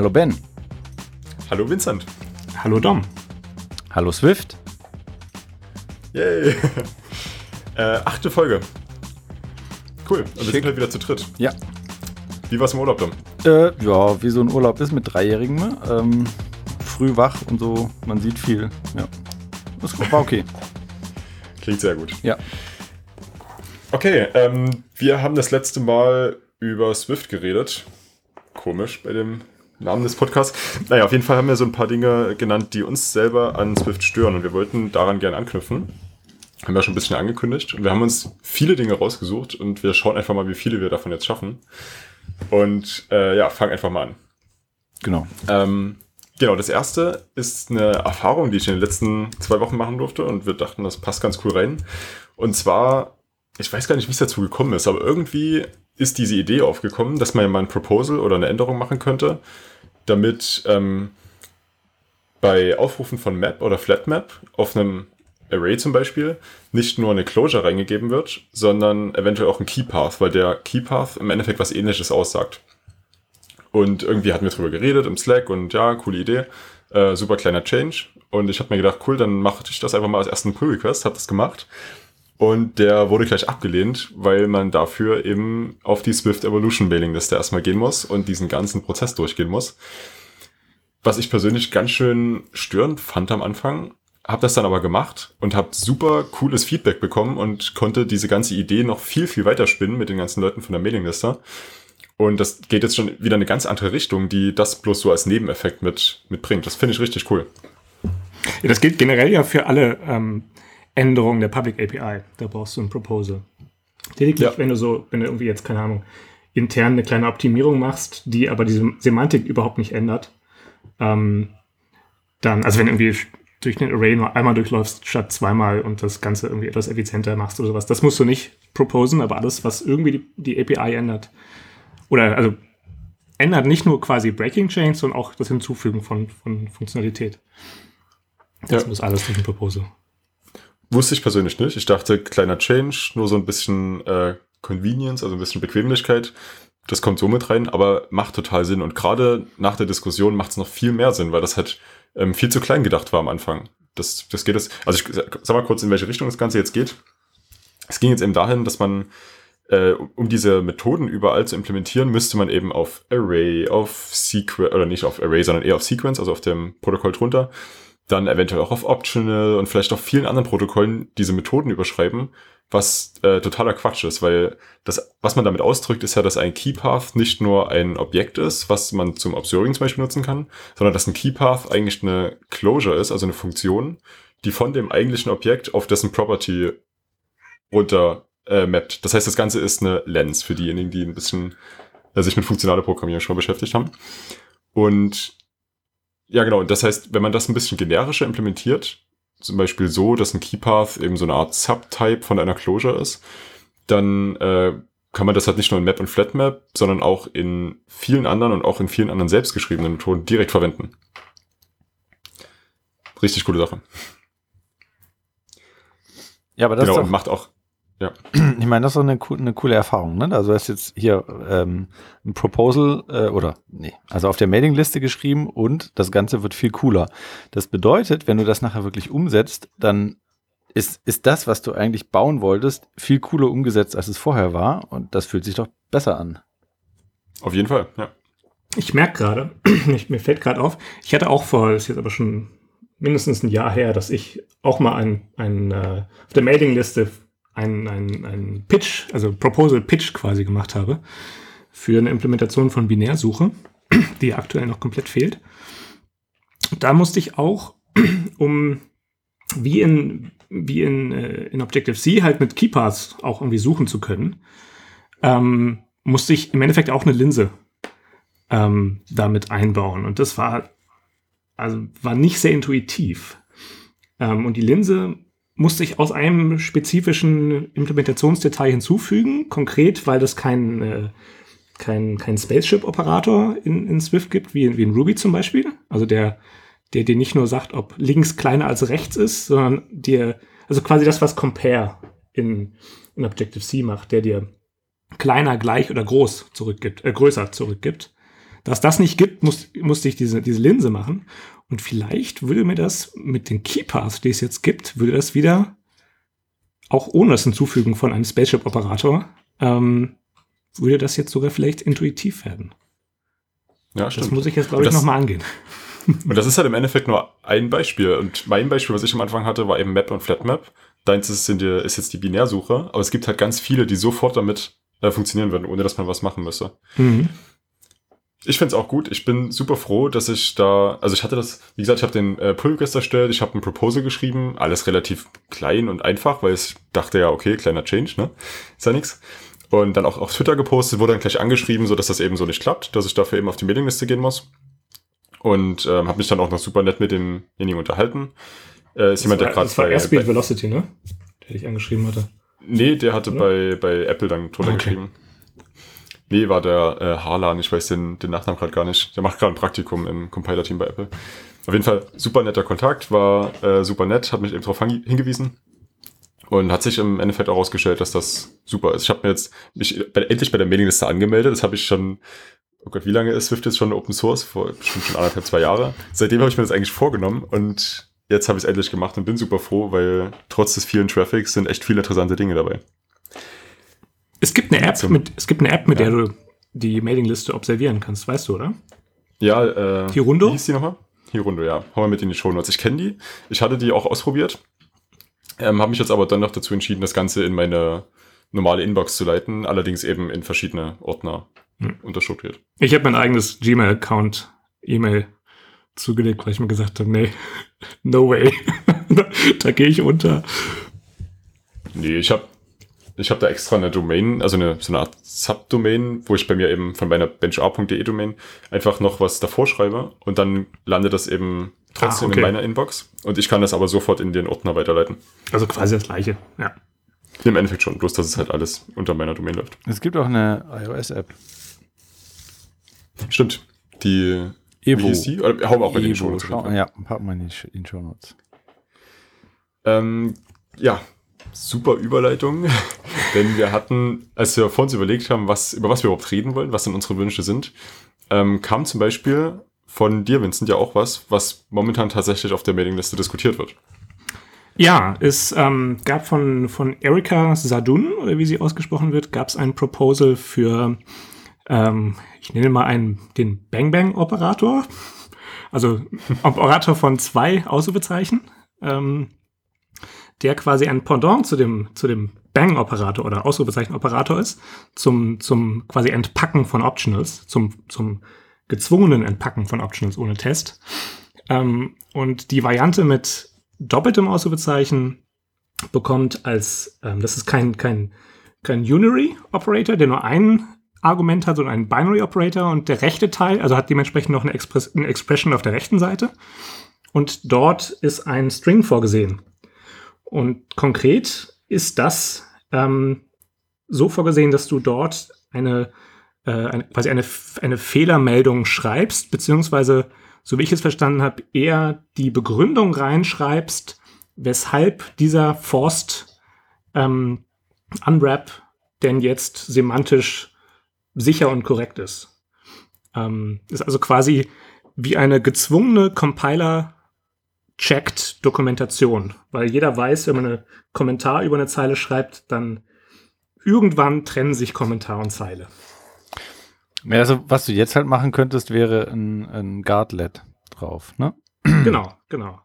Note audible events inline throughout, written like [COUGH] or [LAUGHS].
Hallo Ben. Hallo Vincent. Hallo Dom. Hallo Swift. Yay. [LAUGHS] äh, achte Folge. Cool. Und wir sind halt wieder zu dritt. Ja. Wie war's im Urlaub, Dom? Äh, ja, wie so ein Urlaub ist mit Dreijährigen. Ne? Ähm, früh wach und so. Man sieht viel. Ja. Das war okay. [LAUGHS] Klingt sehr gut. Ja. Okay, ähm, wir haben das letzte Mal über Swift geredet. Komisch bei dem Namen des Podcasts. Naja, auf jeden Fall haben wir so ein paar Dinge genannt, die uns selber an Swift stören und wir wollten daran gerne anknüpfen. Haben wir schon ein bisschen angekündigt und wir haben uns viele Dinge rausgesucht und wir schauen einfach mal, wie viele wir davon jetzt schaffen. Und äh, ja, fangen einfach mal an. Genau. Ähm, genau, das erste ist eine Erfahrung, die ich in den letzten zwei Wochen machen durfte und wir dachten, das passt ganz cool rein. Und zwar, ich weiß gar nicht, wie es dazu gekommen ist, aber irgendwie ist diese Idee aufgekommen, dass man ja mal ein Proposal oder eine Änderung machen könnte, damit ähm, bei Aufrufen von Map oder Flatmap auf einem Array zum Beispiel nicht nur eine Closure reingegeben wird, sondern eventuell auch ein Keypath, weil der Keypath im Endeffekt was ähnliches aussagt. Und irgendwie hatten wir drüber geredet im Slack und ja, coole Idee. Äh, super kleiner Change. Und ich habe mir gedacht, cool, dann mache ich das einfach mal als ersten Pull-Request, habe das gemacht. Und der wurde gleich abgelehnt, weil man dafür eben auf die Swift Evolution Mailing Liste erstmal gehen muss und diesen ganzen Prozess durchgehen muss. Was ich persönlich ganz schön störend fand am Anfang, habe das dann aber gemacht und habe super cooles Feedback bekommen und konnte diese ganze Idee noch viel, viel weiter spinnen mit den ganzen Leuten von der Mailingliste. Und das geht jetzt schon wieder eine ganz andere Richtung, die das bloß so als Nebeneffekt mit, mitbringt. Das finde ich richtig cool. Ja, das gilt generell ja für alle ähm, Änderung der Public API. Da brauchst du ein Proposal. Lediglich, ja. wenn du so, wenn du irgendwie jetzt, keine Ahnung, intern eine kleine Optimierung machst, die aber diese Semantik überhaupt nicht ändert, ähm, dann, also wenn du irgendwie durch den Array nur einmal durchläufst statt zweimal und das Ganze irgendwie etwas effizienter machst oder sowas, das musst du nicht proposen, aber alles, was irgendwie die, die API ändert, oder also ändert nicht nur quasi Breaking Chains, sondern auch das Hinzufügen von, von Funktionalität. Das ja. muss alles durch ein Proposal. Wusste ich persönlich nicht. Ich dachte, kleiner Change, nur so ein bisschen äh, Convenience, also ein bisschen Bequemlichkeit. Das kommt so mit rein, aber macht total Sinn. Und gerade nach der Diskussion macht es noch viel mehr Sinn, weil das halt ähm, viel zu klein gedacht war am Anfang. Das, das geht jetzt, also ich sag mal kurz, in welche Richtung das Ganze jetzt geht. Es ging jetzt eben dahin, dass man, äh, um diese Methoden überall zu implementieren, müsste man eben auf Array, auf Sequence, oder nicht auf Array, sondern eher auf Sequence, also auf dem Protokoll drunter, dann eventuell auch auf Optional und vielleicht auf vielen anderen Protokollen diese Methoden überschreiben, was äh, totaler Quatsch ist, weil das, was man damit ausdrückt, ist ja, dass ein Keypath nicht nur ein Objekt ist, was man zum Observing zum Beispiel nutzen kann, sondern dass ein Keypath eigentlich eine Closure ist, also eine Funktion, die von dem eigentlichen Objekt auf dessen Property runter äh, mappt. Das heißt, das Ganze ist eine Lens für diejenigen, die ein bisschen äh, sich mit funktionaler Programmierung schon beschäftigt haben. Und ja, genau. Das heißt, wenn man das ein bisschen generischer implementiert, zum Beispiel so, dass ein Keypath eben so eine Art Subtype von einer Closure ist, dann äh, kann man das halt nicht nur in Map und Flatmap, sondern auch in vielen anderen und auch in vielen anderen selbstgeschriebenen Methoden direkt verwenden. Richtig coole Sache. Ja, aber das genau, ist doch, macht auch ja. Ich meine, das ist doch eine, eine coole Erfahrung. Ne? Also, du hast jetzt hier ähm, ein Proposal äh, oder, nee, also auf der Mailingliste geschrieben und das Ganze wird viel cooler. Das bedeutet, wenn du das nachher wirklich umsetzt, dann ist, ist das, was du eigentlich bauen wolltest, viel cooler umgesetzt, als es vorher war. Und das fühlt sich doch besser an. Auf jeden Fall, ja. Ich merke gerade, [CLEARS THROAT] mir fällt gerade auf, ich hatte auch vor, das ist jetzt aber schon mindestens ein Jahr her, dass ich auch mal ein, ein äh, auf der Mailingliste ein, ein, ein Pitch, also Proposal Pitch quasi gemacht habe für eine Implementation von Binärsuche, die aktuell noch komplett fehlt. Da musste ich auch, um wie in, wie in, äh, in Objective-C halt mit Keypaths auch irgendwie suchen zu können, ähm, musste ich im Endeffekt auch eine Linse ähm, damit einbauen. Und das war, also war nicht sehr intuitiv. Ähm, und die Linse musste ich aus einem spezifischen Implementationsdetail hinzufügen, konkret, weil das kein, äh, kein, kein Spaceship-Operator in, in Swift gibt, wie, wie in Ruby zum Beispiel. Also der, der dir nicht nur sagt, ob links kleiner als rechts ist, sondern dir, also quasi das, was Compare in, in Objective-C macht, der dir kleiner, gleich oder groß zurückgibt, äh, größer zurückgibt. Da es das nicht gibt, muss, musste ich diese, diese Linse machen. Und vielleicht würde mir das mit den Keypaths, die es jetzt gibt, würde das wieder, auch ohne das Hinzufügen von einem Spaceship-Operator, ähm, würde das jetzt sogar vielleicht intuitiv werden. Ja, stimmt. Das muss ich jetzt, glaube ich, nochmal angehen. [LAUGHS] Und das ist halt im Endeffekt nur ein Beispiel. Und mein Beispiel, was ich am Anfang hatte, war eben Map und Flatmap. Deins ist, die, ist jetzt die Binärsuche, aber es gibt halt ganz viele, die sofort damit äh, funktionieren würden, ohne dass man was machen müsste. Mhm. Ich finde es auch gut. Ich bin super froh, dass ich da, also ich hatte das, wie gesagt, ich habe den äh, Pull Request erstellt, ich habe ein Proposal geschrieben, alles relativ klein und einfach, weil ich dachte ja, okay, kleiner Change, ne? Ist ja nix. Und dann auch auf Twitter gepostet, wurde dann gleich angeschrieben, so dass das eben so nicht klappt, dass ich dafür eben auf die Mailingliste gehen muss. Und ähm, habe mich dann auch noch super nett mit demjenigen unterhalten. Äh, ist jemand, der das war, gerade das war bei, Airspeed Velocity, ne? Der dich angeschrieben hatte. Nee, der hatte Oder? bei, bei Apple dann drunter Okay. geschrieben. Nee, war der äh, Harlan, ich weiß den, den Nachnamen gerade gar nicht. Der macht gerade ein Praktikum im Compiler-Team bei Apple. Auf jeden Fall super netter Kontakt, war äh, super nett, hat mich eben darauf hingewiesen. Und hat sich im Endeffekt auch herausgestellt, dass das super ist. Ich habe mir jetzt mich bei, endlich bei der Mailingliste angemeldet. Das habe ich schon, oh Gott, wie lange ist Swift jetzt schon Open Source? Vor bestimmt schon anderthalb, zwei Jahre. Seitdem habe ich mir das eigentlich vorgenommen und jetzt habe ich es endlich gemacht und bin super froh, weil trotz des vielen Traffics sind echt viele interessante Dinge dabei. Es gibt eine App, mit, es gibt eine App, mit Ja. der du die Mailingliste observieren kannst, weißt du, oder? Ja, äh. Hirundo? Wie hieß die nochmal? Hirundo, ja. Hau mal mit in die Shownotes. Ich kenne die. Ich hatte die auch ausprobiert. Ähm, habe mich jetzt aber dann noch dazu entschieden, das Ganze in meine normale Inbox zu leiten, allerdings eben in verschiedene Ordner Hm. unterstrukturiert. Ich habe mein eigenes Gmail-Account E-Mail zugelegt, weil ich mir gesagt habe, nee, [LAUGHS] no way. [LAUGHS] da gehe ich unter. Nee, ich habe ich hab da extra eine Domain, also eine, so eine Art Subdomain, wo ich bei mir eben von meiner benchar.de Domain einfach noch was davor schreibe und dann landet das eben trotzdem Ah, okay. in meiner Inbox und ich kann das aber sofort in den Ordner weiterleiten. Also quasi das gleiche. Ja. Im Endeffekt schon, bloß dass es halt alles unter meiner Domain läuft. Es gibt auch eine iOS-App. Stimmt. Die Evo. Wie hieß die? Oder, hauen wir auch bei den schau, Fall. ja, packen wir in in die Show Notes. Ähm, ja, super Überleitung. [LAUGHS] Denn wir hatten, als wir vor uns überlegt haben, was, über was wir überhaupt reden wollen, was denn unsere Wünsche sind, ähm, kam zum Beispiel von dir, Vincent, ja auch was, was momentan tatsächlich auf der Mailingliste diskutiert wird. Ja, es ähm, gab von, von Erika Sadun, oder wie sie ausgesprochen wird, gab es ein Proposal für, ähm, ich nenne mal einen, den Bang Bang Operator. Also Operator von zwei Ausrufezeichen, ähm, der quasi ein Pendant zu dem, zu dem Bang Operator oder Ausrufezeichen Operator ist, zum, zum quasi Entpacken von Optionals, zum, zum gezwungenen Entpacken von Optionals ohne Test. Ähm, und die Variante mit doppeltem Ausrufezeichen bekommt als, ähm, das ist kein, kein, kein Unary Operator, der nur ein Argument hat, sondern ein Binary Operator und der rechte Teil, also hat dementsprechend noch eine, Express eine Expression auf der rechten Seite. Und dort ist ein String vorgesehen. Und konkret ist das ähm, so vorgesehen, dass du dort eine, äh, eine quasi eine, eine Fehlermeldung schreibst, beziehungsweise so wie ich es verstanden habe, eher die Begründung reinschreibst, weshalb dieser Forced ähm, Unwrap denn jetzt semantisch sicher und korrekt ist. Ähm, ist also quasi wie eine gezwungene Compiler-checked Dokumentation, weil jeder weiß, wenn man einen Kommentar über eine Zeile schreibt, dann irgendwann trennen sich Kommentar und Zeile. Ja, also, was du jetzt halt machen könntest, wäre ein, ein Guardlet drauf, ne? [CLEARS THROAT] genau, genau.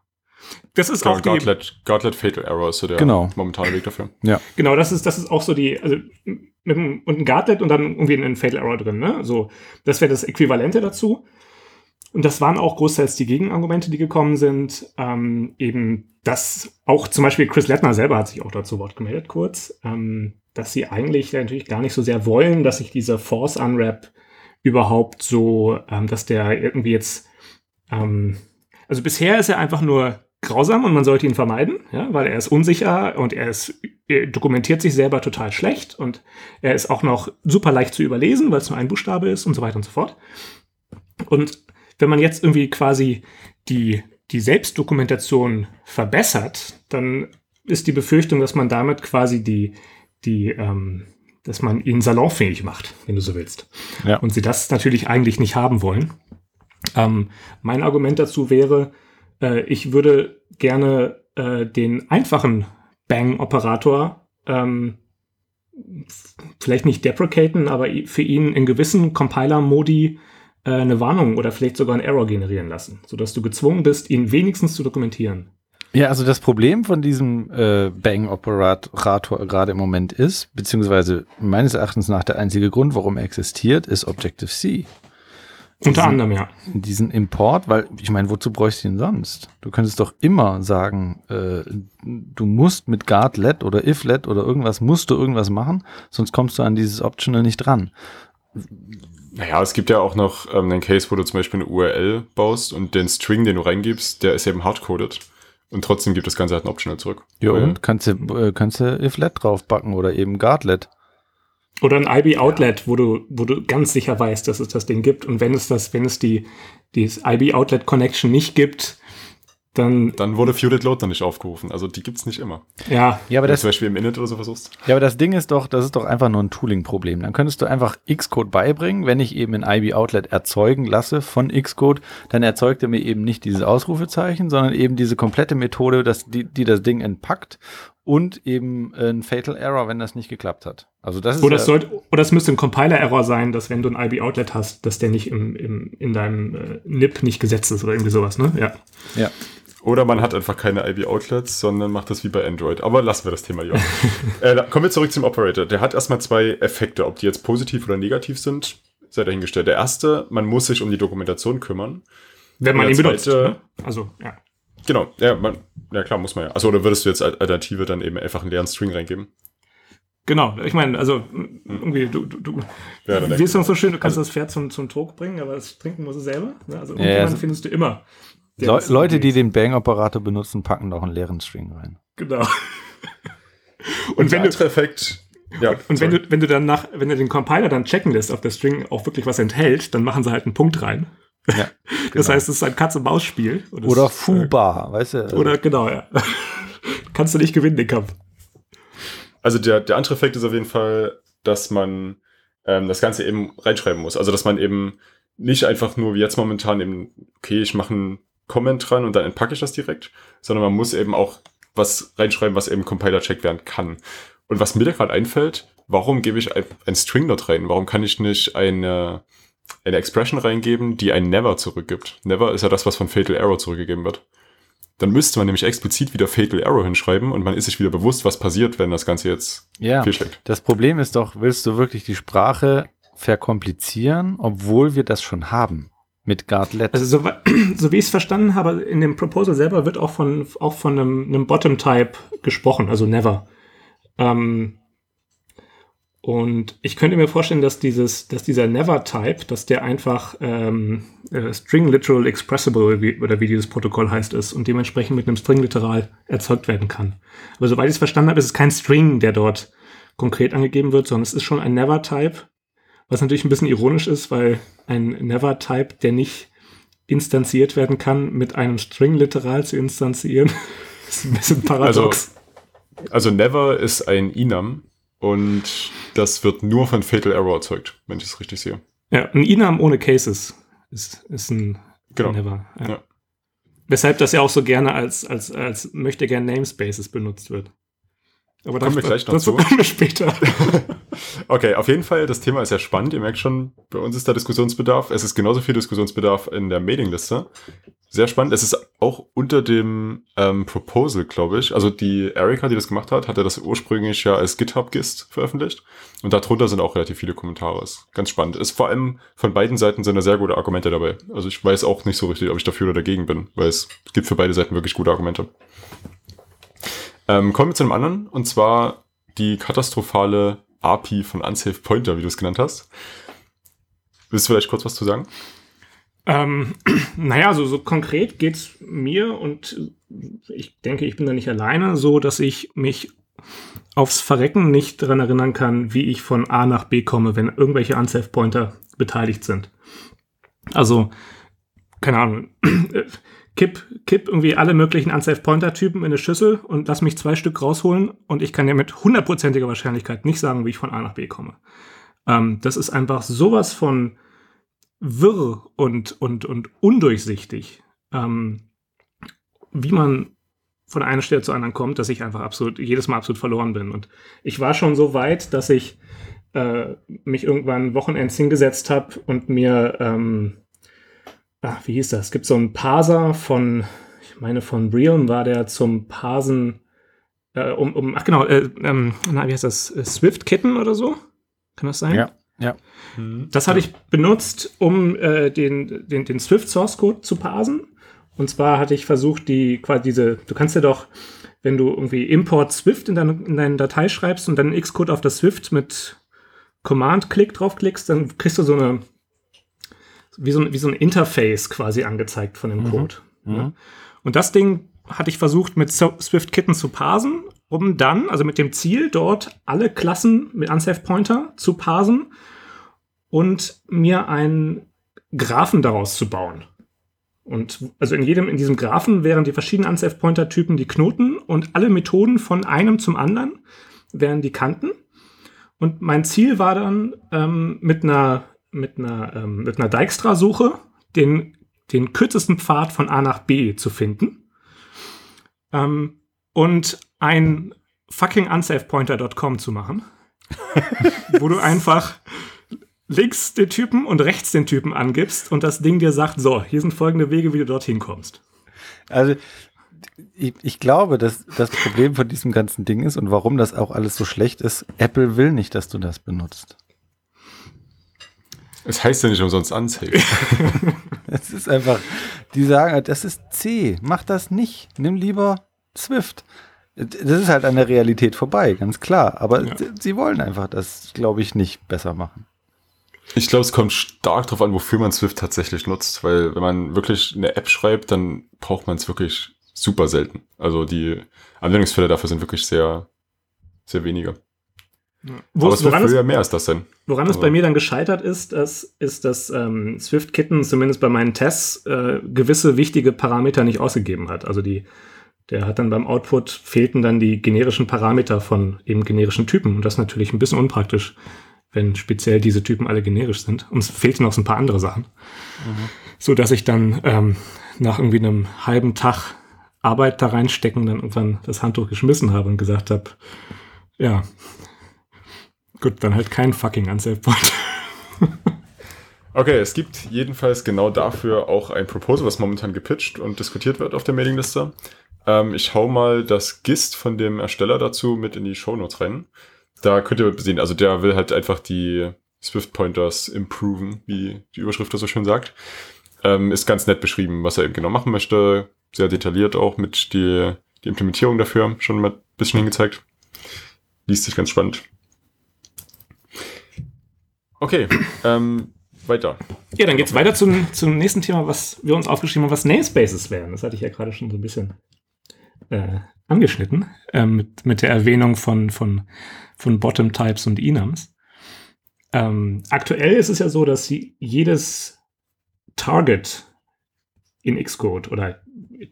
Das ist auch die, Gauntlet, Gauntlet Fatal Error ist so der Genau. momentane Weg dafür. Genau, das ist, das ist auch so die, also mit einem, und ein Guardlet und dann irgendwie ein Fatal Error drin, ne? So, das wäre das Äquivalente dazu. Und das waren auch großteils die Gegenargumente, die gekommen sind. Ähm, eben, dass auch zum Beispiel Chris Lettner selber hat sich auch dazu Wort gemeldet, kurz, ähm, dass sie eigentlich natürlich gar nicht so sehr wollen, dass sich dieser Force Unwrap überhaupt so, ähm, dass der irgendwie jetzt, ähm, also bisher ist er einfach nur grausam und man sollte ihn vermeiden, ja, weil er ist unsicher und er ist er dokumentiert sich selber total schlecht und er ist auch noch super leicht zu überlesen, weil es nur ein Buchstabe ist und so weiter und so fort. Und wenn man jetzt irgendwie quasi die, die Selbstdokumentation verbessert, dann ist die Befürchtung, dass man damit quasi die, die, ähm, dass man ihn salonfähig macht, wenn du so willst. Ja. Und sie das natürlich eigentlich nicht haben wollen. Ähm, mein Argument dazu wäre, äh, ich würde gerne äh, den einfachen Bang-Operator ähm, vielleicht nicht deprecaten, aber für ihn in gewissen Compiler-Modi äh, eine Warnung oder vielleicht sogar einen Error generieren lassen, sodass du gezwungen bist, ihn wenigstens zu dokumentieren. Ja, also das Problem von diesem äh, Bang-Operator gerade im Moment ist, beziehungsweise meines Erachtens nach der einzige Grund, warum er existiert, ist Objective-C. Unter anderem, ja. Diesen Import, weil ich meine, wozu bräuchst du ihn sonst? Du könntest doch immer sagen, äh, du musst mit guard-let oder if-let oder irgendwas, musst du irgendwas machen, sonst kommst du an dieses Optional nicht dran. Naja, es gibt ja auch noch ähm, einen Case, wo du zum Beispiel eine URL baust und den String, den du reingibst, der ist eben hardcoded. Und trotzdem gibt das Ganze halt ein Optional zurück. Ja, und kannst du, äh, kannst du if-let draufbacken oder eben guard-let. Oder ein IB-Outlet, ja. wo du, wo du ganz sicher weißt, dass es das Ding gibt. Und wenn es das, wenn es die, die IB-Outlet-Connection nicht gibt, dann. Dann wurde Feuded Load noch nicht aufgerufen. Also die gibt's nicht immer. Ja. ja aber Wenn das, zum Beispiel im Init oder so versuchst. Ja, aber das Ding ist doch, das ist doch einfach nur ein Tooling-Problem. Dann könntest du einfach Xcode beibringen. Wenn ich eben ein IB-Outlet erzeugen lasse von Xcode, dann erzeugt er mir eben nicht dieses Ausrufezeichen, sondern eben diese komplette Methode, dass die, die das Ding entpackt und eben ein Fatal Error, wenn das nicht geklappt hat. Also das ist oder, es sollte, oder es müsste ein Compiler-Error sein, dass wenn du ein IB-Outlet hast, dass der nicht im, im, in deinem äh, NIP nicht gesetzt ist oder irgendwie sowas, ne? Ja. Ja. Oder man hat einfach keine IB-Outlets, sondern macht das wie bei Android. Aber lassen wir das Thema ja. [LAUGHS] äh, kommen wir zurück zum Operator. Der hat erstmal zwei Effekte. Ob die jetzt positiv oder negativ sind, sei dahingestellt. Der erste, man muss sich um die Dokumentation kümmern. Wenn man ihn benutzt. Ne? Also, ja. Genau, ja, man, ja klar, muss man ja. Also oder würdest du jetzt als Alternative dann eben einfach einen leeren String reingeben? Genau, ich meine, also irgendwie, du, du, du ja, wie ist das so schön, du kannst also, das Pferd zum, zum Trog bringen, aber das trinken muss es selber. Ne? Also irgendjemanden ja, also, findest du immer. Le Leute, die den Bang-Operator benutzen, packen doch einen leeren String rein. Genau. [LAUGHS] und, und wenn du Effekt, ja, und wenn du, wenn du dann nach, wenn du den Compiler dann checken lässt, ob der String auch wirklich was enthält, dann machen sie halt einen Punkt rein. Ja, [LAUGHS] genau. Das heißt, es ist ein Katz-und-Maus-Spiel. Oder Fuba, äh, weißt du? Oder genau, ja. [LAUGHS] Kannst du nicht gewinnen, den Kampf. Also der, der andere Effekt ist auf jeden Fall, dass man ähm, das Ganze eben reinschreiben muss. Also dass man eben nicht einfach nur wie jetzt momentan eben, okay, ich mache einen Comment dran und dann entpacke ich das direkt, sondern man muss eben auch was reinschreiben, was eben Compiler-check werden kann. Und was mir da gerade einfällt, warum gebe ich ein, ein String dort rein? Warum kann ich nicht eine eine Expression reingeben, die ein Never zurückgibt. Never ist ja das, was von Fatal Error zurückgegeben wird. Dann müsste man nämlich explizit wieder Fatal Error hinschreiben und man ist sich wieder bewusst, was passiert, wenn das Ganze jetzt ja, fehlschlägt. Das Problem ist doch, willst du wirklich die Sprache verkomplizieren, obwohl wir das schon haben? Mit Guardlet. Also so, [CLEARS THROAT] so wie ich es verstanden habe, in dem Proposal selber wird auch von, auch von einem, einem Bottom-Type gesprochen, also never. Ähm, und ich könnte mir vorstellen, dass dieses, dass dieser Never-Type, dass der einfach ähm, äh, String Literal Expressible wie, oder wie dieses Protokoll heißt ist und dementsprechend mit einem String literal erzeugt werden kann. Aber soweit ich es verstanden habe, ist es kein String, der dort konkret angegeben wird, sondern es ist schon ein Never-Type, was natürlich ein bisschen ironisch ist, weil ein Never-Type, der nicht instanziert werden kann, mit einem String literal zu instanzieren, [LAUGHS] ist ein bisschen paradox. Also, also Never ist ein Enum und das wird nur von Fatal Error erzeugt, wenn ich es richtig sehe. Ja, ein Inam ohne Cases ist, ist ein genau. Never. Ja. Ja. Weshalb das ja auch so gerne als, als, als möchte gern Namespaces benutzt wird. Aber kommen wir gleich noch dazu zu. kommen wir später. [LAUGHS] okay, auf jeden Fall, das Thema ist ja spannend. Ihr merkt schon, bei uns ist da Diskussionsbedarf. Es ist genauso viel Diskussionsbedarf in der Mailingliste. Sehr spannend. Es ist auch unter dem ähm, Proposal, glaube ich. Also die Erika, die das gemacht hat, hatte das ursprünglich ja als GitHub-Gist veröffentlicht. Und darunter sind auch relativ viele Kommentare. Ist ganz spannend. Ist vor allem von beiden Seiten sind da sehr gute Argumente dabei. Also ich weiß auch nicht so richtig, ob ich dafür oder dagegen bin, weil es gibt für beide Seiten wirklich gute Argumente. Ähm, kommen wir zu einem anderen, und zwar die katastrophale API von Unsafe Pointer, wie du es genannt hast. Willst du vielleicht kurz was zu sagen? Ähm, [CLEARS THROAT] naja, also so konkret geht's mir und ich denke, ich bin da nicht alleine, so dass ich mich aufs Verrecken nicht daran erinnern kann, wie ich von A nach B komme, wenn irgendwelche Unsafe Pointer beteiligt sind. Also, keine Ahnung, [CLEARS THROAT] kipp, kipp irgendwie alle möglichen Unsafe Pointer Typen in eine Schüssel und lass mich zwei Stück rausholen und ich kann ja mit hundertprozentiger Wahrscheinlichkeit nicht sagen, wie ich von A nach B komme. Ähm, das ist einfach sowas von wirr und, und, und undurchsichtig, ähm, wie man von einer Stelle zur anderen kommt, dass ich einfach absolut jedes Mal absolut verloren bin. Und ich war schon so weit, dass ich äh, mich irgendwann Wochenends hingesetzt habe und mir, ähm, ach, wie hieß das? Es gibt so einen Parser von, ich meine, von Realm war der zum Parsen, äh, um, um, ach genau, äh, ähm, na, wie heißt das? Swift Kitten oder so? Kann das sein? Ja. Ja. Das hatte ich benutzt, um äh, den, den, den Swift Source Code zu parsen. Und zwar hatte ich versucht, die quasi diese, du kannst ja doch, wenn du irgendwie Import Swift in deine, in deine Datei schreibst und dann Xcode auf das Swift mit Command-Klick draufklickst, dann kriegst du so eine, wie so, ein- wie so ein Interface quasi angezeigt von dem Mhm. Code. Mhm. Ja. Und das Ding hatte ich versucht mit Swift Kitten zu parsen, um dann, also mit dem Ziel, dort alle Klassen mit Unsafe Pointer zu parsen und mir einen Graphen daraus zu bauen. Und also in jedem, in diesem Graphen wären die verschiedenen Unsafe Pointer Typen die Knoten und alle Methoden von einem zum anderen wären die Kanten. Und mein Ziel war dann ähm, mit einer mit einer ähm, mit einer Dijkstra-Suche den den kürzesten Pfad von A nach B zu finden ähm, und ein fucking unsafepointer.com zu machen, [LAUGHS] wo du einfach links den Typen und rechts den Typen angibst und das Ding dir sagt, so, hier sind folgende Wege, wie du dorthin kommst. Also ich, ich glaube, dass das Problem von diesem ganzen Ding ist und warum das auch alles so schlecht ist, Apple will nicht, dass du das benutzt. Es heißt ja nicht umsonst Unsafe. [LAUGHS] Es ist einfach, die sagen, das ist C, mach das nicht, nimm lieber Swift. Das ist halt an der Realität vorbei, ganz klar. Aber Ja. sie- sie wollen einfach das, glaube ich, nicht besser machen. Ich glaube, es kommt stark darauf an, wofür man Swift tatsächlich nutzt, weil wenn man wirklich eine App schreibt, dann braucht man es wirklich super selten. Also die Anwendungsfälle dafür sind wirklich sehr, sehr wenige. Wo, Aber es woran, es, früher mehr als das denn. woran es Also- bei mir dann gescheitert ist, das, ist, dass ähm, Swift Kitten zumindest bei meinen Tests äh, gewisse wichtige Parameter nicht ausgegeben hat. Also die, der hat dann beim Output fehlten dann die generischen Parameter von eben generischen Typen. Und das ist natürlich ein bisschen unpraktisch, wenn speziell diese Typen alle generisch sind. Und es fehlten noch so ein paar andere Sachen. So dass ich dann ähm, nach irgendwie einem halben Tag Arbeit da reinstecken, dann irgendwann das Handtuch geschmissen habe und gesagt habe, ja, gut, dann halt kein fucking Unsafe Point. [LAUGHS] Okay, es gibt jedenfalls genau dafür auch ein Proposal, was momentan gepitcht und diskutiert wird auf der Mailingliste. Ähm, ich hau mal das GIST von dem Ersteller dazu mit in die Shownotes rein. Da könnt ihr sehen, also der will halt einfach die Swift Pointers improven, wie die Überschrift das so schön sagt. Ähm, ist ganz nett beschrieben, was er eben genau machen möchte. Sehr detailliert auch mit die, die Implementierung dafür schon mal ein bisschen hingezeigt. Liest sich ganz spannend. Okay, ähm, weiter. Ja, dann geht's weiter zum, zum nächsten Thema, was wir uns aufgeschrieben haben, was Namespaces wären. Das hatte ich ja gerade schon so ein bisschen äh, angeschnitten, ähm, mit, mit der Erwähnung von, von, von Bottom-Types und Enums. Ähm, aktuell ist es ja so, dass jedes Target in Xcode oder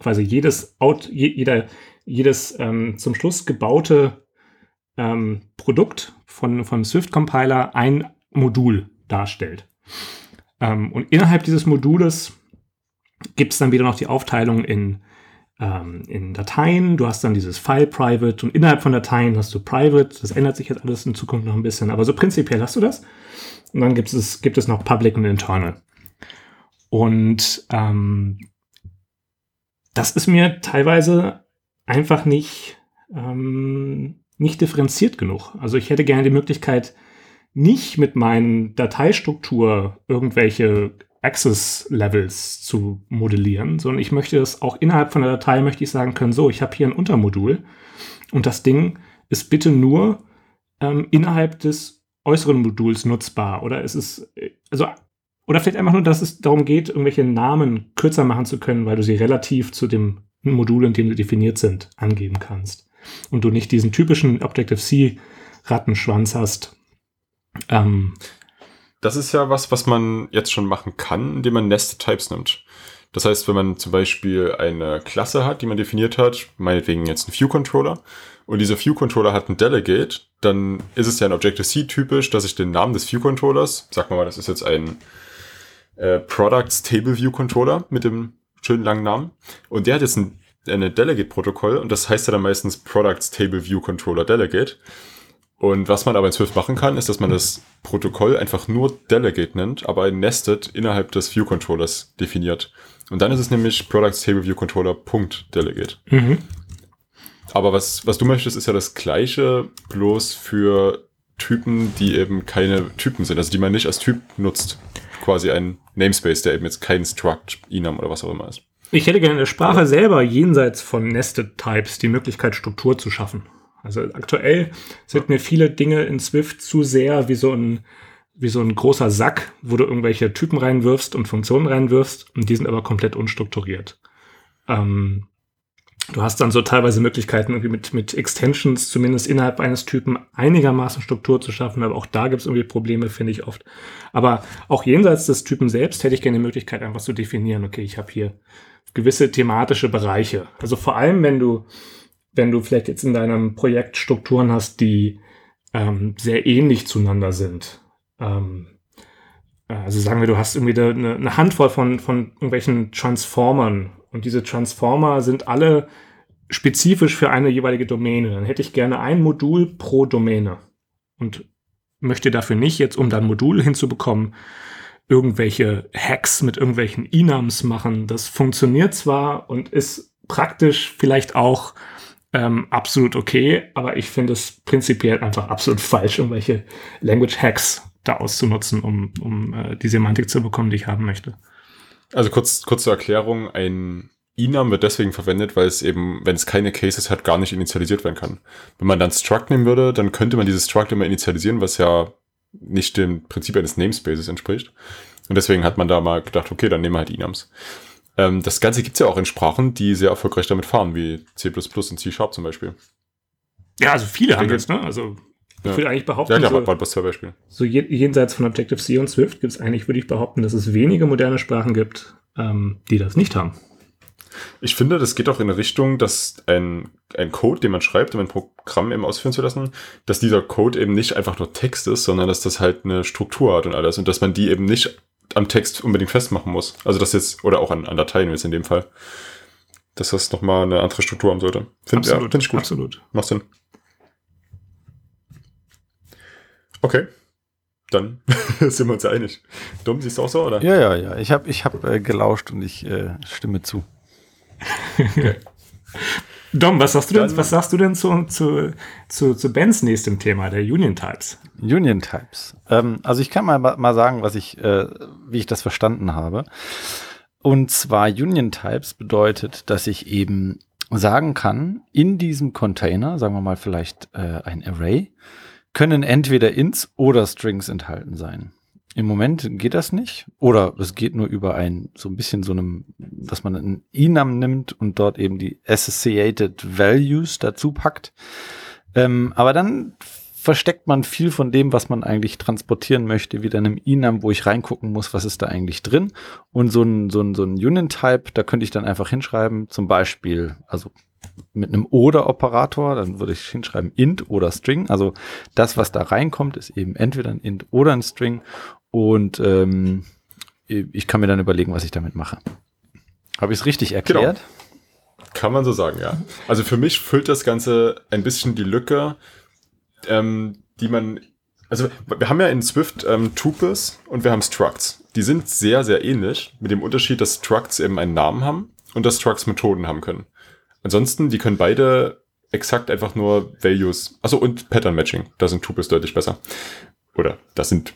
quasi jedes Out, je, jeder, jedes ähm, zum Schluss gebaute ähm, Produkt von, vom Swift-Compiler ein Modul darstellt. Ähm, und innerhalb dieses Modules gibt es dann wieder noch die Aufteilung in, ähm, in Dateien. Du hast dann dieses File Private und innerhalb von Dateien hast du Private. Das ändert sich jetzt alles in Zukunft noch ein bisschen, aber so prinzipiell hast du das. Und dann gibt es, gibt es noch Public und Internal. Und ähm, das ist mir teilweise einfach nicht, ähm, nicht differenziert genug. Also ich hätte gerne die Möglichkeit, nicht mit meinen Dateistruktur irgendwelche Access-Levels zu modellieren, sondern ich möchte das auch innerhalb von der Datei möchte ich sagen können, so, ich habe hier ein Untermodul und das Ding ist bitte nur ähm, innerhalb des äußeren Moduls nutzbar oder ist es also oder vielleicht einfach nur, dass es darum geht, irgendwelche Namen kürzer machen zu können, weil du sie relativ zu dem Modul, in dem sie definiert sind, angeben kannst und du nicht diesen typischen Objective-C Rattenschwanz hast, ähm, Das ist ja was, was man jetzt schon machen kann, indem man Nested Types nimmt. Das heißt, wenn man zum Beispiel eine Klasse hat, die man definiert hat, meinetwegen jetzt einen View-Controller, und dieser View-Controller hat ein Delegate, dann ist es ja in Objective-C typisch, dass ich den Namen des View-Controllers, sag mal, das ist jetzt ein äh, Products Table View Controller mit dem schönen langen Namen, und der hat jetzt ein eine Delegate-Protokoll und das heißt ja dann meistens Products Table View Controller Delegate. Und was man aber in Swift machen kann, ist, dass man das Protokoll einfach nur Delegate nennt, aber ein Nested innerhalb des View Controllers definiert. Und dann ist es nämlich Products Table View Controller Delegate. Mhm. Aber was, was du möchtest, ist ja das gleiche, bloß für Typen, die eben keine Typen sind, also die man nicht als Typ nutzt. Quasi ein Namespace, der eben jetzt kein Struct, Enum oder was auch immer ist. Ich hätte gerne in der Sprache selber jenseits von Nested Types die Möglichkeit, Struktur zu schaffen. Also aktuell sind mir viele Dinge in Swift zu sehr wie so ein, wie so ein großer Sack, wo du irgendwelche Typen reinwirfst und Funktionen reinwirfst und die sind aber komplett unstrukturiert. Ähm, du hast dann so teilweise Möglichkeiten, irgendwie mit, mit Extensions zumindest innerhalb eines Typen einigermaßen Struktur zu schaffen, aber auch da gibt es irgendwie Probleme, finde ich oft. Aber auch jenseits des Typen selbst hätte ich gerne die Möglichkeit, einfach zu definieren, okay, ich habe hier gewisse thematische Bereiche. Also vor allem, wenn du wenn du vielleicht jetzt in deinem Projekt Strukturen hast, die ähm, sehr ähnlich zueinander sind. Ähm, also sagen wir, du hast irgendwie eine, eine Handvoll von, von irgendwelchen Transformern und diese Transformer sind alle spezifisch für eine jeweilige Domäne. Dann hätte ich gerne ein Modul pro Domäne und möchte dafür nicht jetzt, um dann Modul hinzubekommen, irgendwelche Hacks mit irgendwelchen Enums machen. Das funktioniert zwar und ist praktisch vielleicht auch ähm, absolut okay, aber ich finde es prinzipiell einfach absolut [LAUGHS] falsch, irgendwelche Language Hacks da auszunutzen, um, um äh, die Semantik zu bekommen, die ich haben möchte. Also kurz, kurz zur Erklärung, ein Enum wird deswegen verwendet, weil es eben, wenn es keine Cases hat, gar nicht initialisiert werden kann. Wenn man dann Struct nehmen würde, dann könnte man dieses Struct immer initialisieren, was ja nicht dem Prinzip eines Namespaces entspricht. Und deswegen hat man da mal gedacht, okay, dann nehmen wir halt Enums. Ähm, das Ganze gibt's ja auch in Sprachen, die sehr erfolgreich damit fahren, wie C++ und C Sharp zum Beispiel. Ja, also viele haben das, ne? Also ich ja. würde eigentlich behaupten, ja, ja, so, war zwei Beispiele. so jenseits von Objective-C und Swift gibt es eigentlich, würde ich behaupten, dass es wenige moderne Sprachen gibt, ähm, die das nicht haben. Ich finde, das geht auch in eine Richtung, dass ein, ein Code, den man schreibt, um ein Programm eben ausführen zu lassen, dass dieser Code eben nicht einfach nur Text ist, sondern dass das halt eine Struktur hat und alles und dass man die eben nicht am Text unbedingt festmachen muss. Also das jetzt, oder auch an, an Dateien jetzt in dem Fall. Dass das nochmal eine andere Struktur haben sollte. Finde ja, find ich gut. Absolut. Macht Sinn. Okay. Dann [LAUGHS] sind wir uns ja einig. Dumm, siehst du auch so, oder? Ja, ja, ja. Ich habe ich hab, äh, gelauscht und ich äh, stimme zu. okay. [LAUGHS] Dom, was sagst du denn, was sagst du denn zu, zu, zu, zu Bens nächstem Thema, der Union Types? Union Types. Ähm, also ich kann mal, mal sagen, was ich, äh, wie ich das verstanden habe. Und zwar Union Types bedeutet, dass ich eben sagen kann, in diesem Container, sagen wir mal vielleicht äh, ein Array, können entweder Ints oder Strings enthalten sein. Im Moment geht das nicht. Oder es geht nur über ein, so ein bisschen so einem, dass man einen Enum nimmt und dort eben die Associated Values dazu packt. Ähm, aber dann versteckt man viel von dem, was man eigentlich transportieren möchte, wieder in einem Enum, wo ich reingucken muss, was ist da eigentlich drin. Und so ein, so ein, so ein Union-Type, da könnte ich dann einfach hinschreiben, zum Beispiel, also mit einem Oder-Operator, dann würde ich hinschreiben int oder string. Also das, was da reinkommt, ist eben entweder ein int oder ein string. Und ähm, ich kann mir dann überlegen, was ich damit mache. Habe ich es richtig genau. erklärt? Genau. Kann man so sagen, ja. Also für mich füllt das Ganze ein bisschen die Lücke, ähm, die man. Also wir haben ja in Swift ähm, Tuples und wir haben Structs. Die sind sehr, sehr ähnlich, mit dem Unterschied, dass Structs eben einen Namen haben und dass Structs Methoden haben können. Ansonsten, die können beide exakt einfach nur Values. Also und Pattern Matching. Da sind Tuples deutlich besser. Oder das sind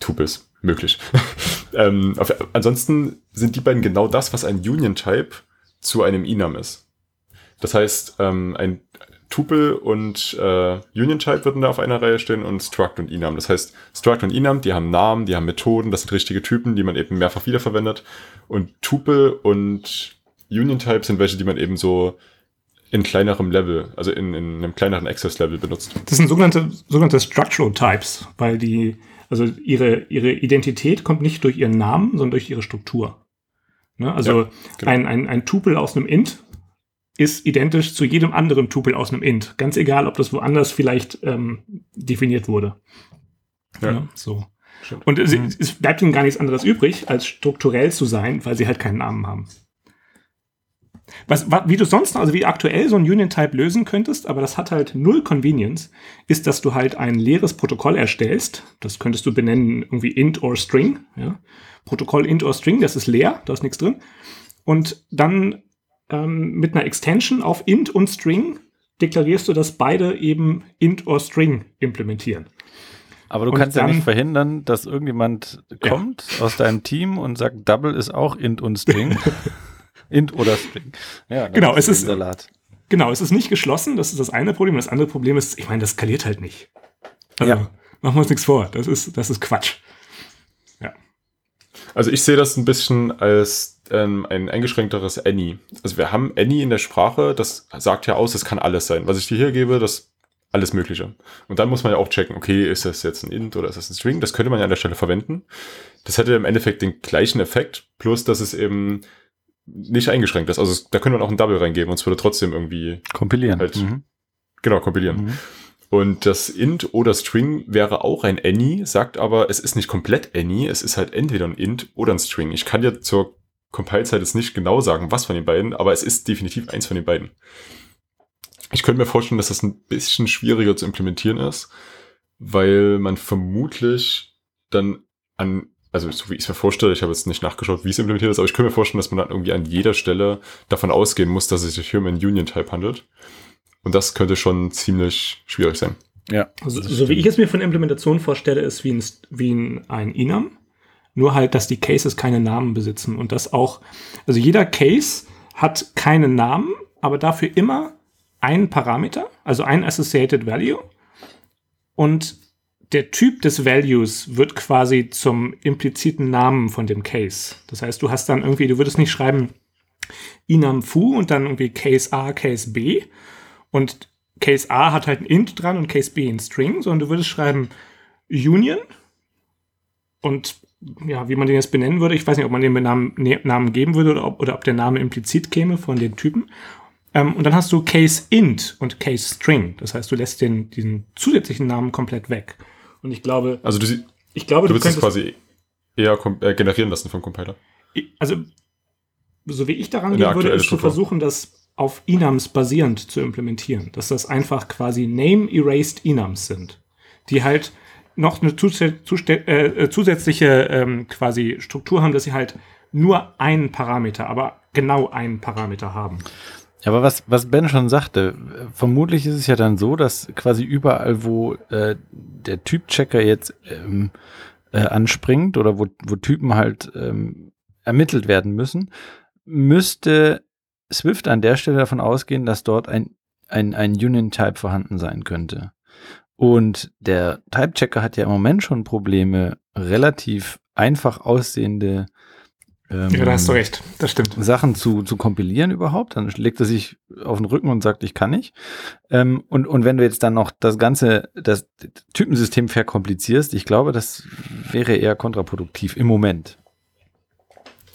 Tuples möglich. [LAUGHS] ähm, auf, ansonsten sind die beiden genau das, was ein Union-Type zu einem Enum ist. Das heißt, ähm, ein Tuple und äh, Union-Type würden da auf einer Reihe stehen und Struct und Enum. Das heißt, Struct und Enum, die haben Namen, die haben Methoden, das sind richtige Typen, die man eben mehrfach wiederverwendet. Und Tuple und Union-Type sind welche, die man eben so in kleinerem Level, also in, in einem kleineren Access-Level benutzt. Das sind sogenannte, sogenannte Structural Types, weil die also ihre, ihre Identität kommt nicht durch ihren Namen, sondern durch ihre Struktur. Ne? Also ja, genau. ein, ein, ein Tupel aus einem Int ist identisch zu jedem anderen Tupel aus einem int. Ganz egal, ob das woanders vielleicht ähm, definiert wurde. Ja. ja so. Stimmt. Und es, mhm. es bleibt ihnen gar nichts anderes übrig, als strukturell zu sein, weil sie halt keinen Namen haben. Was, wie du sonst, also wie aktuell so ein Union-Type lösen könntest, aber das hat halt null Convenience, ist, dass du halt ein leeres Protokoll erstellst. Das könntest du benennen irgendwie int or string. Ja? Protokoll int or string, das ist leer, da ist nichts drin. Und dann ähm, mit einer Extension auf int und string deklarierst du, dass beide eben int or string implementieren. Aber du und kannst dann, ja nicht verhindern, dass irgendjemand kommt ja. aus deinem Team und sagt, Double ist auch int und string. [LAUGHS] int oder string. Ja, genau, es ist Salat. Genau, es ist nicht geschlossen, das ist das eine Problem. Das andere Problem ist, ich meine, das skaliert halt nicht. Also, ja. Machen wir uns nichts vor. Das ist, das ist Quatsch. Ja. Also ich sehe das ein bisschen als ähm, ein eingeschränkteres Any. Also wir haben Any in der Sprache, das sagt ja aus, es kann alles sein. Was ich dir hier gebe, das alles Mögliche. Und dann muss man ja auch checken, okay, ist das jetzt ein Int oder ist das ein String? Das könnte man ja an der Stelle verwenden. Das hätte im Endeffekt den gleichen Effekt, plus dass es eben nicht eingeschränkt ist. Also da könnte man auch ein Double reingeben und es würde trotzdem irgendwie kompilieren. Halt, mhm. Genau, kompilieren. Mhm. Und das int oder String wäre auch ein any, sagt aber, es ist nicht komplett any, es ist halt entweder ein int oder ein String. Ich kann ja zur Compile-Zeit jetzt nicht genau sagen, was von den beiden, aber es ist definitiv eins von den beiden. Ich könnte mir vorstellen, dass das ein bisschen schwieriger zu implementieren ist, weil man vermutlich dann an, also so wie ich es mir vorstelle, ich habe jetzt nicht nachgeschaut, wie es implementiert ist, aber ich könnte mir vorstellen, dass man dann irgendwie an jeder Stelle davon ausgehen muss, dass es sich hier um einen Union-Type handelt. Und das könnte schon ziemlich schwierig sein. Ja. Also, so wie ich es mir von Implementation vorstelle, ist wie ein, wie ein, ein Enum. Nur halt, dass die Cases keine Namen besitzen und das auch, also jeder Case hat keinen Namen, aber dafür immer einen Parameter, also ein Associated Value. Und der Typ des Values wird quasi zum impliziten Namen von dem Case. Das heißt, du hast dann irgendwie, du würdest nicht schreiben enum foo und dann irgendwie Case A, Case B, und Case A hat halt ein int dran und Case B ein String, sondern du würdest schreiben Union und ja, wie man den jetzt benennen würde, ich weiß nicht, ob man den Namen, ne, Namen geben würde oder ob, oder ob der Name implizit käme von den Typen. Ähm, und dann hast du Case int und Case String. Das heißt, du lässt den, diesen zusätzlichen Namen komplett weg. Und ich glaube, also du, ich glaube, du, du willst es quasi eher äh, generieren lassen vom Compiler. Also, so wie ich daran gehen würde, ist zu versuchen, das auf Enums basierend zu implementieren. Dass das einfach quasi Name-Erased Enums sind, die halt noch eine äh, zusätzliche ähm, quasi Struktur haben, dass sie halt nur einen Parameter, aber genau einen Parameter haben. Aber was, was Ben schon sagte, vermutlich ist es ja dann so, dass quasi überall, wo äh, der Typchecker jetzt ähm, äh, anspringt oder wo, wo Typen halt ähm, ermittelt werden müssen, müsste Swift an der Stelle davon ausgehen, dass dort ein, ein, ein Union-Type vorhanden sein könnte. Und der Type-Checker hat ja im Moment schon Probleme, relativ einfach aussehende ähm, ja, da hast du recht, das stimmt. Sachen zu, zu kompilieren überhaupt. Dann legt er sich auf den Rücken und sagt, ich kann nicht. Ähm, und, und wenn du jetzt dann noch das ganze, das Typensystem verkomplizierst, ich glaube, das wäre eher kontraproduktiv im Moment.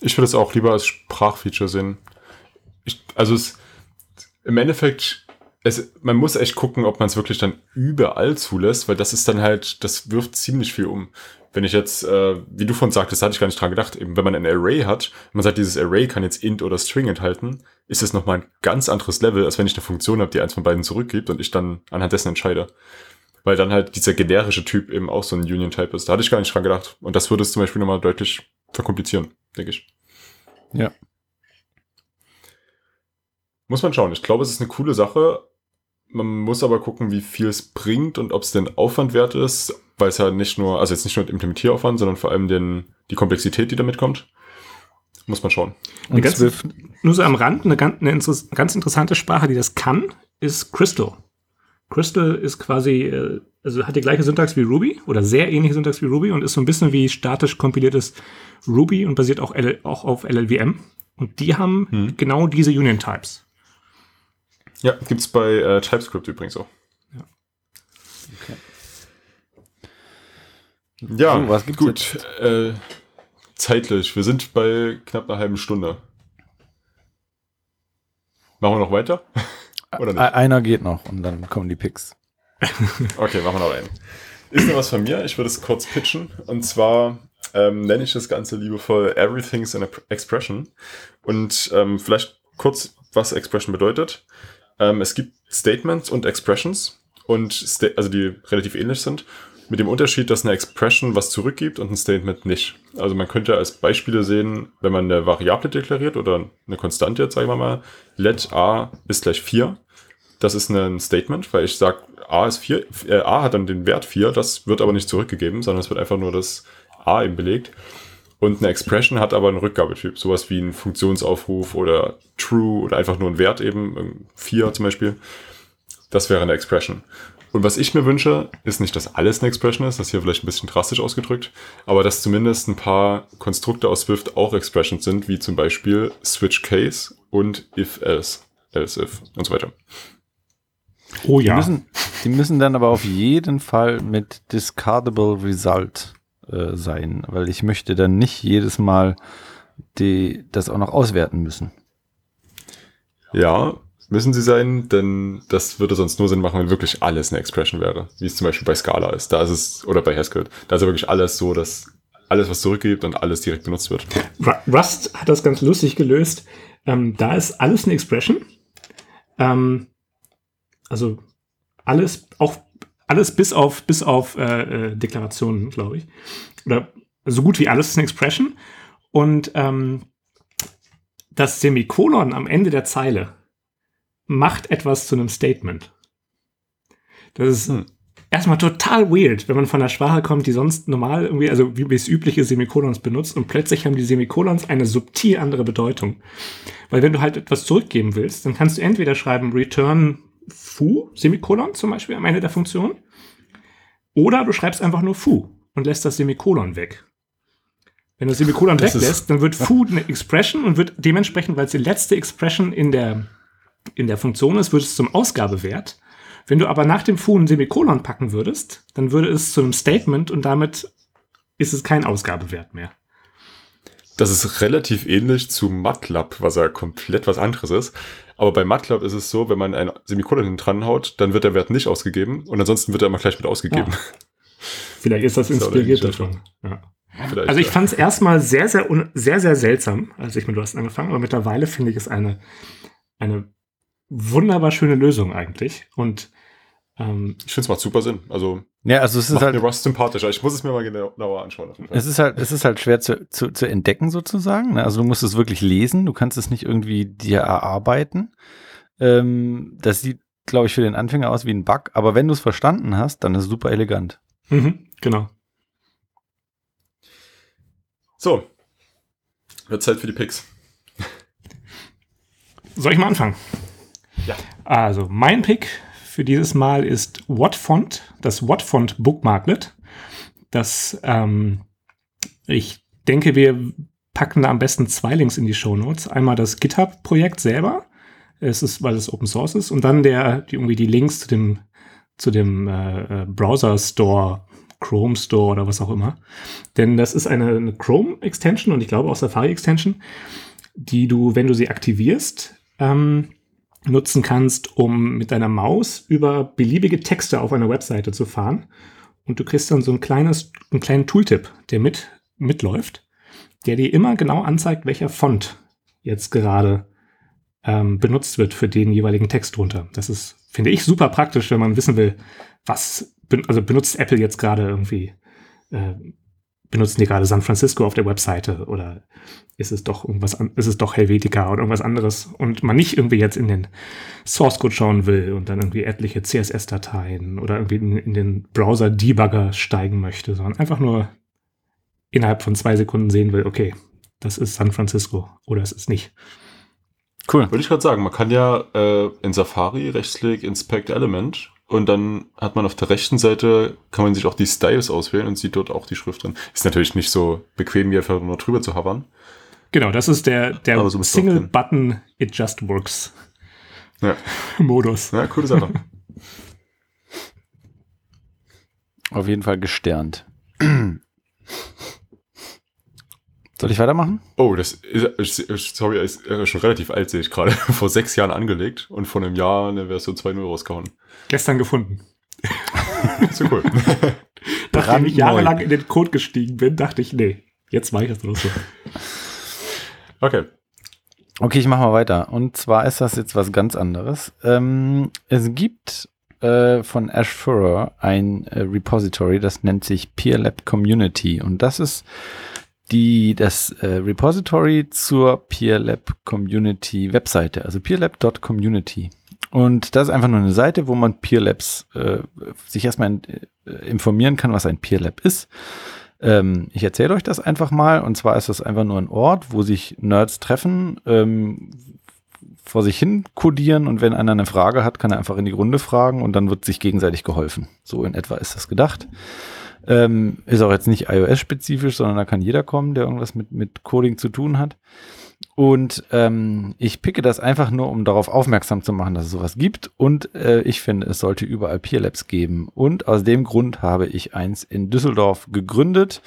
Ich würde es auch lieber als Sprachfeature sehen ich, also es, im Endeffekt, es, man muss echt gucken, ob man es wirklich dann überall zulässt, weil das ist dann halt, das wirft ziemlich viel um. Wenn ich jetzt, äh, wie du von sagtest, hatte ich gar nicht dran gedacht, eben wenn man ein Array hat, man sagt, dieses Array kann jetzt int oder string enthalten, ist es nochmal ein ganz anderes Level, als wenn ich eine Funktion habe, die eins von beiden zurückgibt und ich dann anhand dessen entscheide. Weil dann halt dieser generische Typ eben auch so ein Union-Type ist. Da hatte ich gar nicht dran gedacht. Und das würde es zum Beispiel nochmal deutlich verkomplizieren, denke ich. Ja. Muss man schauen. Ich glaube, es ist eine coole Sache. Man muss aber gucken, wie viel es bringt und ob es den Aufwand wert ist, weil es ja nicht nur, also jetzt nicht nur Implementierraufwand, sondern vor allem den, die Komplexität, die damit kommt. Muss man schauen. Und ganz, nur so am Rand, eine ganz, eine ganz interessante Sprache, die das kann, ist Crystal. Crystal ist quasi, äh, also hat die gleiche Syntax wie Ruby oder sehr ähnliche Syntax wie Ruby und ist so ein bisschen wie statisch kompiliertes Ruby und basiert auch, auch auf LLVM. Und die haben hm. genau diese Union Types. Ja, gibt es bei äh, TypeScript übrigens auch. Ja. Okay. Ja, so, was gibt's gut. Äh, zeitlich. Wir sind bei knapp einer halben Stunde. Machen wir noch weiter? Oder nicht? Einer geht noch und dann kommen die Picks. [LAUGHS] okay, machen wir noch einen. Ist noch was von mir? Ich würde es kurz pitchen. Und zwar ähm, nenne ich das Ganze liebevoll Everything's an Expression. Und ähm, vielleicht kurz, was Expression bedeutet. Ähm, es gibt Statements und Expressions und also die relativ ähnlich sind. Mit dem Unterschied, dass eine Expression was zurückgibt und ein Statement nicht. Also man könnte als Beispiele sehen, wenn man eine Variable deklariert oder eine Konstante, jetzt sagen wir mal, let a ist gleich 4. Das ist ein Statement, weil ich sage, a ist 4, äh, a hat dann den Wert 4, das wird aber nicht zurückgegeben, sondern es wird einfach nur das a eben belegt. Und eine Expression hat aber einen Rückgabetyp, sowas wie ein Funktionsaufruf oder true oder einfach nur ein Wert eben, 4 zum Beispiel. Das wäre eine Expression. Und was ich mir wünsche, ist nicht, dass alles eine Expression ist, das ist hier vielleicht ein bisschen drastisch ausgedrückt, aber dass zumindest ein paar Konstrukte aus Swift auch Expressions sind, wie zum Beispiel Switch Case und If Else, Else If und so weiter. Oh ja. Die müssen, die müssen dann aber auf jeden Fall mit Discardable Result äh, sein, weil ich möchte dann nicht jedes Mal die, das auch noch auswerten müssen. Ja, müssen sie sein, denn das würde sonst nur Sinn machen, wenn wirklich alles eine Expression wäre, wie es zum Beispiel bei Scala ist. Da ist es, oder bei Haskell, da ist ja wirklich alles so, dass alles, was zurückgibt und alles direkt benutzt wird. Rust hat das ganz lustig gelöst. Ähm, da ist alles eine Expression. Ähm, also alles, auch alles bis auf, bis auf äh, äh, Deklarationen, glaube ich. Oder so gut wie alles ist eine Expression. Und ähm, das Semikolon am Ende der Zeile macht etwas zu einem Statement. Das ist hm. erstmal total weird, wenn man von der Sprache kommt, die sonst normal irgendwie, also wie es übliche Semikolons benutzt und plötzlich haben die Semikolons eine subtil andere Bedeutung. Weil wenn du halt etwas zurückgeben willst, dann kannst du entweder schreiben return foo, Semikolon zum Beispiel am Ende der Funktion, oder du schreibst einfach nur foo und lässt das Semikolon weg. Wenn du das Semikolon das weglässt, dann wird foo eine Expression und wird dementsprechend, weil es die letzte Expression in der in der Funktion ist, wird es zum Ausgabewert. Wenn du aber nach dem Foo ein Semikolon packen würdest, dann würde es zu einem Statement und damit ist es kein Ausgabewert mehr. Das ist relativ ähnlich zu MATLAB, was ja komplett was anderes ist. Aber bei MATLAB ist es so, wenn man ein Semikolon hinten dran haut, dann wird der Wert nicht ausgegeben und ansonsten wird er immer gleich mit ausgegeben. Ja. Vielleicht ist das inspiriert davon. Ja. also ich fand es erstmal sehr, sehr, sehr, sehr seltsam, als ich mit Rust angefangen, aber mittlerweile finde ich es eine, eine wunderbar schöne Lösung eigentlich. Und ähm, ich finde es macht super Sinn. Also, ja, also es ist halt, mir Rust sympathischer. Ich muss es mir mal genauer anschauen. Es ist halt, es ist halt schwer zu, zu, zu entdecken sozusagen. Ne? Also du musst es wirklich lesen. Du kannst es nicht irgendwie dir erarbeiten. Ähm, das sieht, glaube ich, für den Anfänger aus wie ein Bug. Aber wenn du es verstanden hast, dann ist es super elegant. Mhm, genau. So. Wird Zeit für die Picks. Soll ich mal anfangen? Also, mein Pick für dieses Mal ist Wattfont, das Wattfont Bookmarklet. Das, ähm, ich denke, wir packen da am besten zwei Links in die Show Notes. Einmal das GitHub-Projekt selber, es ist, weil es Open Source ist, und dann der, die, irgendwie die Links zu dem, zu dem äh, äh Browser Store, Chrome Store oder was auch immer. Denn das ist eine, eine Chrome Extension und ich glaube auch Safari Extension, die du, wenn du sie aktivierst, ähm, nutzen kannst, um mit deiner Maus über beliebige Texte auf einer Webseite zu fahren. Und du kriegst dann so ein kleines, einen kleinen Tooltip, der mit, mitläuft, der dir immer genau anzeigt, welcher Font jetzt gerade ähm, benutzt wird für den jeweiligen Text drunter. Das ist, finde ich, super praktisch, wenn man wissen will, was, also benutzt Apple jetzt gerade irgendwie äh, benutzen die gerade San Francisco auf der Webseite oder ist es doch irgendwas, ist es doch Helvetica oder irgendwas anderes und man nicht irgendwie jetzt in den Source Code schauen will und dann irgendwie etliche CSS-Dateien oder irgendwie in, in den Browser-Debugger steigen möchte, sondern einfach nur innerhalb von zwei Sekunden sehen will, okay, das ist San Francisco oder es ist nicht. Cool. Würde ich gerade sagen, man kann ja äh, in Safari rechtsklick Inspect Element und dann hat man auf der rechten Seite, kann man sich auch die Styles auswählen und sieht dort auch die Schrift drin. Ist natürlich nicht so bequem, wie einfach nur drüber zu hovern. Genau, das ist der, der so Single Button It Just Works ja. [LAUGHS] Modus. Ja, coole Sache. Auf jeden Fall gesternt. Soll ich weitermachen? Oh, das ist, ist sorry, ist schon relativ alt, sehe ich gerade. [LAUGHS] Vor sechs Jahren angelegt und vor einem Jahr eine Version 2.0 rausgehauen. Gestern gefunden. [LAUGHS] so cool. [LAUGHS] Nachdem ich jahrelang in den Code gestiegen bin, dachte ich, nee, jetzt mache ich das nur so. Okay. Okay, ich mache mal weiter. Und zwar ist das jetzt was ganz anderes. Ähm, es gibt äh, von Ash Furrer ein äh, Repository, das nennt sich PeerLab Community. Und das ist die, das äh, Repository zur PeerLab Community Webseite, also peerlab.community. Und das ist einfach nur eine Seite, wo man PeerLabs äh, sich erstmal in, äh, informieren kann, was ein PeerLab ist. Ähm, ich erzähle euch das einfach mal. Und zwar ist das einfach nur ein Ort, wo sich Nerds treffen, ähm, vor sich hin codieren und wenn einer eine Frage hat, kann er einfach in die Runde fragen und dann wird sich gegenseitig geholfen. So in etwa ist das gedacht. Ähm, ist auch jetzt nicht iOS-spezifisch, sondern da kann jeder kommen, der irgendwas mit, mit Coding zu tun hat. Und ähm, ich picke das einfach nur, um darauf aufmerksam zu machen, dass es sowas gibt. Und äh, ich finde, es sollte überall Peer Labs geben. Und aus dem Grund habe ich eins in Düsseldorf gegründet,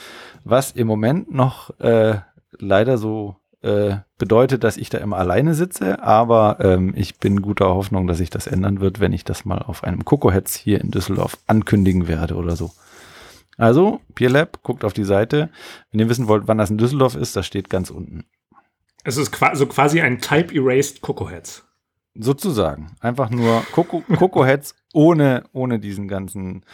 was im Moment noch äh, leider so äh, bedeutet, dass ich da immer alleine sitze. Aber ähm, ich bin guter Hoffnung, dass sich das ändern wird, wenn ich das mal auf einem Cocoheads hier in Düsseldorf ankündigen werde oder so. Also, PeerLab, guckt auf die Seite. Wenn ihr wissen wollt, wann das in Düsseldorf ist, das steht ganz unten. Es ist so quasi ein Type-Erased Cocoheads. Sozusagen. Einfach nur Coco, Cocoheads ohne, ohne diesen ganzen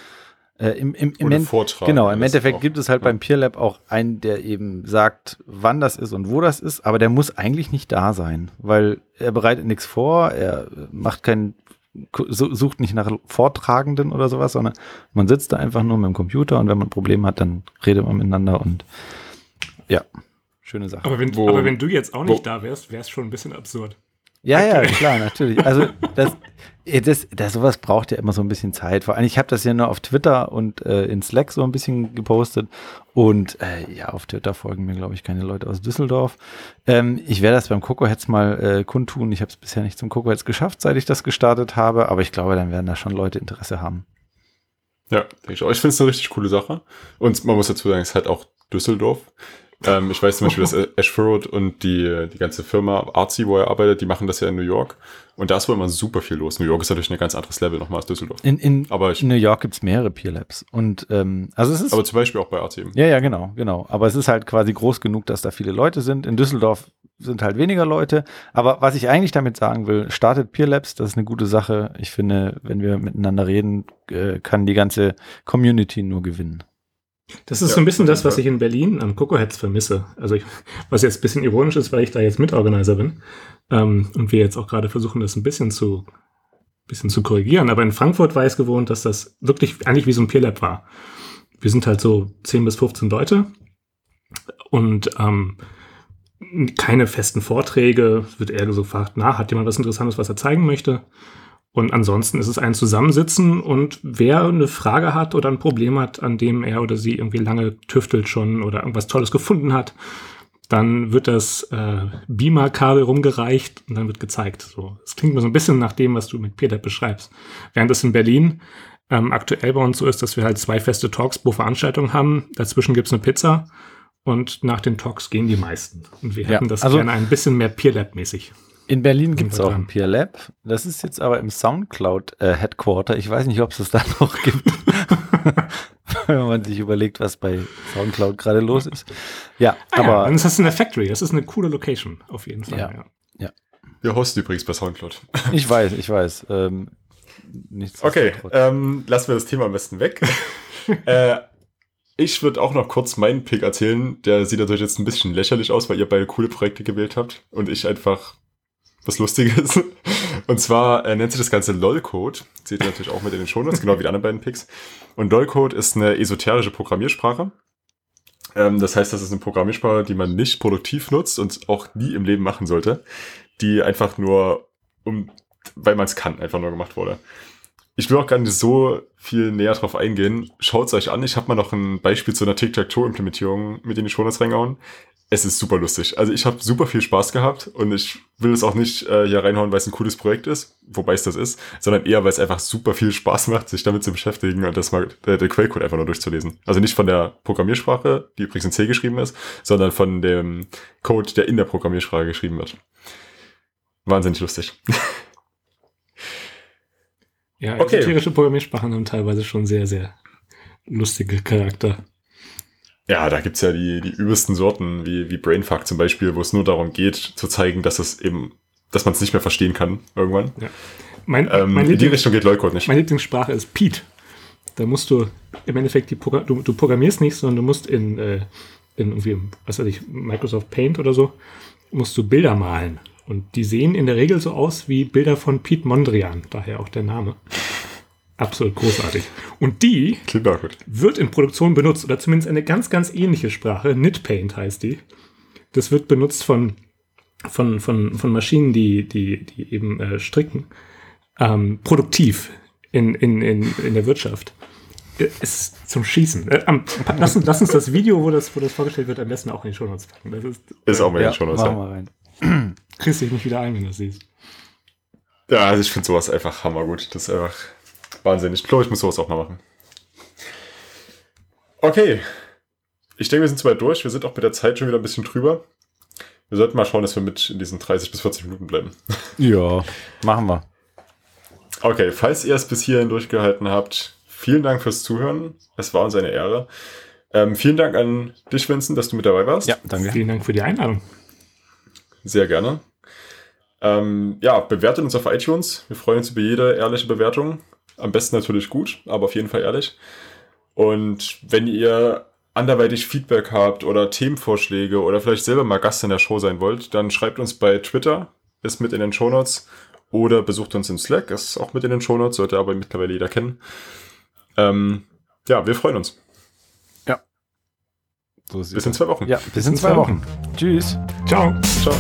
äh, im, im, im End, Vortrag. Genau, im Endeffekt gibt es halt ja. beim PeerLab auch einen, der eben sagt, wann das ist und wo das ist, aber der muss eigentlich nicht da sein, weil er bereitet nichts vor, er macht keinen sucht nicht nach Vortragenden oder sowas, sondern man sitzt da einfach nur mit dem Computer und wenn man ein Problem hat, dann redet man miteinander und ja, schöne Sache. Aber wenn, wo, aber wenn du jetzt auch nicht wo, da wärst, wäre es schon ein bisschen absurd. Ja, okay. ja, klar, natürlich. Also das, das, das, sowas braucht ja immer so ein bisschen Zeit. Vor allem, ich habe das ja nur auf Twitter und äh, in Slack so ein bisschen gepostet. Und äh, ja, auf Twitter folgen mir, glaube ich, keine Leute aus Düsseldorf. Ähm, ich werde das beim Cocoheads mal äh, kundtun. Ich habe es bisher nicht zum Cocoheads geschafft, seit ich das gestartet habe. Aber ich glaube, dann werden da schon Leute Interesse haben. Ja, denke ich auch. Ich finde es eine richtig coole Sache. Und man muss dazu sagen, es ist halt auch Düsseldorf. Ähm, ich weiß zum Beispiel, dass Ash Furrowed und die, die ganze Firma Artsy, wo er arbeitet, die machen das ja in New York. Und da ist wohl immer super viel los. New York ist natürlich ein ganz anderes Level nochmal als Düsseldorf. In, in aber ich, New York gibt's mehrere Peer Labs. Und ähm, also es ist. Aber zum Beispiel auch bei Artsy. Ja, ja, genau, genau. Aber es ist halt quasi groß genug, dass da viele Leute sind. In Düsseldorf sind halt weniger Leute. Aber was ich eigentlich damit sagen will, startet Peer Labs, das ist eine gute Sache. Ich finde, wenn wir miteinander reden, äh, kann die ganze Community nur gewinnen. Das ist ja, so ein bisschen das, was ich in Berlin am Cocoheads vermisse. Also ich, was jetzt ein bisschen ironisch ist, weil ich da jetzt Mitorganiser bin ähm, und wir jetzt auch gerade versuchen, das ein bisschen zu, bisschen zu korrigieren. Aber in Frankfurt war ich es gewohnt, dass das wirklich eigentlich wie so ein Peer Lab war. Wir sind halt so 10 bis 15 Leute und ähm, keine festen Vorträge. Es wird eher so gefragt, na, hat jemand was Interessantes, was er zeigen möchte? Und ansonsten ist es ein Zusammensitzen und wer eine Frage hat oder ein Problem hat, an dem er oder sie irgendwie lange tüftelt schon oder irgendwas Tolles gefunden hat, dann wird das äh, Beamer-Kabel rumgereicht und dann wird gezeigt. So, es klingt mir so ein bisschen nach dem, was du mit Peter beschreibst. Während es in Berlin ähm, aktuell bei uns so ist, dass wir halt zwei feste Talks pro Veranstaltung haben. Dazwischen gibt's eine Pizza und nach den Talks gehen die meisten. Und wir ja, hätten das also, gerne ein bisschen mehr Peer-Lab-mäßig. In Berlin gibt es auch ein Peer Lab. Das ist jetzt aber im Soundcloud äh, Headquarter. Ich weiß nicht, ob es das da [LAUGHS] noch gibt. [LAUGHS] Wenn man sich überlegt, was bei Soundcloud gerade los ist. Ja, ah, aber. Ja, dann ist das in der Factory. Das ist eine coole Location, auf jeden Fall. Ja. ja. ja. Wir hosten übrigens bei Soundcloud. [LAUGHS] ich weiß, ich weiß. Ähm, okay, ähm, lassen wir das Thema am besten weg. äh, ich würde auch noch kurz meinen Pick erzählen. Der sieht natürlich jetzt ein bisschen lächerlich aus, weil ihr beide coole Projekte gewählt habt und ich einfach was Lustiges. [LAUGHS] Und zwar äh, nennt sich das Ganze LOL-Code. Seht ihr natürlich auch mit in den Shownotes, genau wie die anderen beiden Picks. Und LOL-Code ist eine esoterische Programmiersprache. Ähm, das heißt, das ist eine Programmiersprache, die man nicht produktiv nutzt und auch nie im Leben machen sollte. Die einfach nur, um, weil man es kann, einfach nur gemacht wurde. Ich will auch gar nicht so viel näher drauf eingehen. Schaut es euch an. Ich habe mal noch ein Beispiel zu einer Tic-Tac-Toe-Implementierung mit in die Shownotes reingehauen. Es ist super lustig. Also ich habe super viel Spaß gehabt und ich will es auch nicht äh, hier reinhauen, weil es ein cooles Projekt ist, wobei es das ist, sondern eher, weil es einfach super viel Spaß macht, sich damit zu beschäftigen und das mal äh, den Quellcode einfach nur durchzulesen. Also nicht von der Programmiersprache, die übrigens in C geschrieben ist, sondern von dem Code, der in der Programmiersprache geschrieben wird. Wahnsinnig lustig. Ja, Okay. esoterische Programmiersprachen haben teilweise schon sehr, sehr lustige Charakter. Ja, da gibt's ja die, die übelsten Sorten, wie, wie Brainfuck zum Beispiel, wo es nur darum geht, zu zeigen, dass es eben, dass man es nicht mehr verstehen kann irgendwann. Mein, Ähm, mein, in die Richtung geht Leucode nicht. meine Lieblingssprache ist Pete. Da musst du im Endeffekt die Progr du, du programmierst nicht, sondern du musst in, äh, in irgendwie, was weiß ich, Microsoft Paint oder so, musst du Bilder malen. Und die sehen in der Regel so aus wie Bilder von Pete Mondrian, daher auch der Name. Absolut großartig. Und die wird in Produktion benutzt, oder zumindest eine ganz, ganz ähnliche Sprache. NitPaint heißt die. Das wird benutzt von, von, von, von Maschinen, die, die, die eben äh, stricken. Ähm, produktiv in, in, in, in der Wirtschaft. Äh, Es ist zum Schießen. Äh, am, lass, uns, lass uns das Video, wo das, wo das vorgestellt wird, am besten auch in die Show Notes packen. Das ist, Ist auch mal schon was. machen Ja. wir rein. kriegst dich nicht wieder ein, wenn du das siehst. ja, also ich finde sowas einfach hammergut. Das ist einfach wahnsinnig. Ich glaube, ich muss sowas auch mal machen. Okay. Ich denke, wir sind soweit durch. Wir sind auch mit der Zeit schon wieder ein bisschen drüber. Wir sollten mal schauen, dass wir mit in diesen 30 bis 40 Minuten bleiben. [LAUGHS] Ja, machen wir. Okay, falls ihr es bis hierhin durchgehalten habt, vielen Dank fürs Zuhören. Es war uns eine Ehre. Ähm, vielen Dank an dich, Vincent, dass du mit dabei warst. Ja, danke. Vielen Dank für die Einladung. Sehr gerne. Ähm, ja, bewertet uns auf iTunes. Wir freuen uns über jede ehrliche Bewertung. Am besten natürlich gut, aber auf jeden Fall ehrlich. Und wenn ihr anderweitig Feedback habt oder Themenvorschläge oder vielleicht selber mal Gast in der Show sein wollt, dann schreibt uns bei Twitter, ist mit in den Shownotes, oder besucht uns in Slack, ist auch mit in den Shownotes, sollte aber mittlerweile jeder kennen. Ähm, ja, wir freuen uns. So sieht's Bis in zwei Wochen. Ja, bis in zwei Wochen. Tschüss. Ciao. Ciao.